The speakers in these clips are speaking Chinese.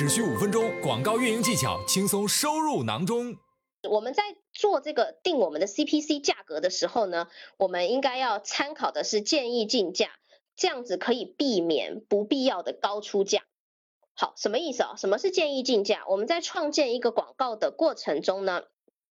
只需五分钟，广告运营技巧轻松收入囊中。我们在做这个定我们的 CPC 价格的时候呢，我们应该要参考的是建议竞价，这样子可以避免不必要的高出价。好，什么意思啊？什么是建议竞价？我们在创建一个广告的过程中呢，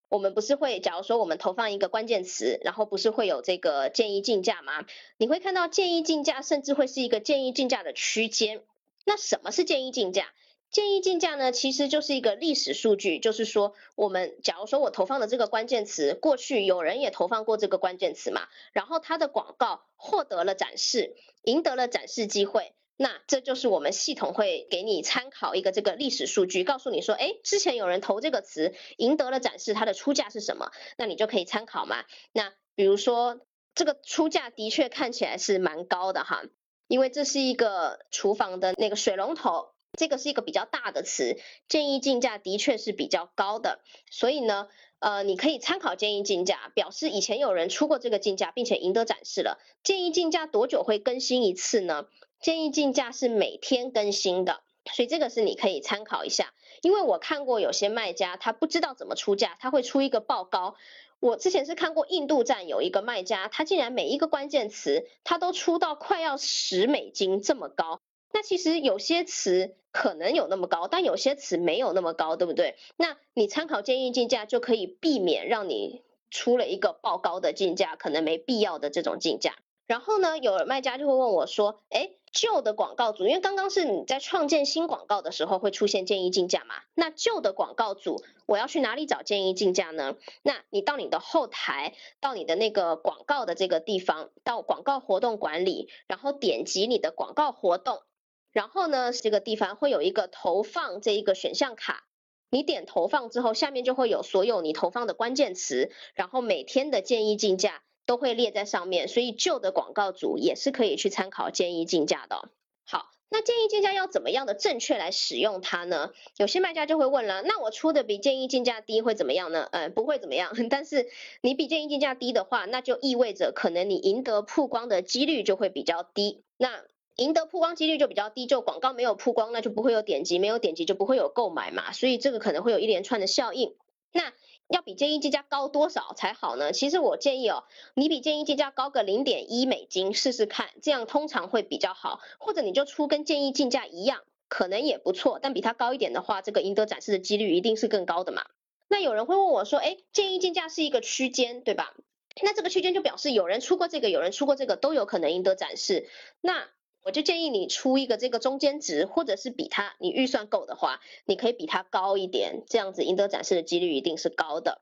我们不是会，假如说我们投放一个关键词，然后不是会有这个建议竞价吗？你会看到建议竞价，甚至会是一个建议竞价的区间。那什么是建议竞价？建议竞价呢，其实就是一个历史数据，就是说，我们假如说我投放的这个关键词，过去有人也投放过这个关键词嘛，然后它的广告获得了展示，赢得了展示机会，那这就是我们系统会给你参考一个这个历史数据，告诉你说，哎，之前有人投这个词，赢得了展示，它的出价是什么？那你就可以参考嘛。那比如说这个出价的确看起来是蛮高的哈，因为这是一个厨房的那个水龙头。这个是一个比较大的词，建议竞价的确是比较高的，所以呢，呃，你可以参考建议竞价，表示以前有人出过这个竞价，并且赢得展示了。建议竞价多久会更新一次呢？建议竞价是每天更新的，所以这个是你可以参考一下。因为我看过有些卖家他不知道怎么出价，他会出一个报高。我之前是看过印度站有一个卖家，他竟然每一个关键词他都出到快要十美金这么高。那其实有些词可能有那么高，但有些词没有那么高，对不对？那你参考建议竞价就可以避免让你出了一个爆高的竞价，可能没必要的这种竞价。然后呢，有卖家就会问我说：“哎，旧的广告组，因为刚刚是你在创建新广告的时候会出现建议竞价嘛？那旧的广告组，我要去哪里找建议竞价呢？那你到你的后台，到你的那个广告的这个地方，到广告活动管理，然后点击你的广告活动。”然后呢，这个地方会有一个投放这一个选项卡，你点投放之后，下面就会有所有你投放的关键词，然后每天的建议竞价都会列在上面，所以旧的广告组也是可以去参考建议竞价的。好，那建议竞价要怎么样的正确来使用它呢？有些卖家就会问了，那我出的比建议竞价低会怎么样呢？呃，不会怎么样，但是你比建议竞价低的话，那就意味着可能你赢得曝光的几率就会比较低。那赢得曝光几率就比较低，就广告没有曝光，那就不会有点击，没有点击就不会有购买嘛，所以这个可能会有一连串的效应。那要比建议计价高多少才好呢？其实我建议哦，你比建议计价高个零点一美金试试看，这样通常会比较好。或者你就出跟建议竞价一样，可能也不错，但比它高一点的话，这个赢得展示的几率一定是更高的嘛。那有人会问我说，哎，建议竞价是一个区间，对吧？那这个区间就表示有人出过这个，有人出过这个，都有可能赢得展示。那我就建议你出一个这个中间值，或者是比它，你预算够的话，你可以比它高一点，这样子赢得展示的几率一定是高的。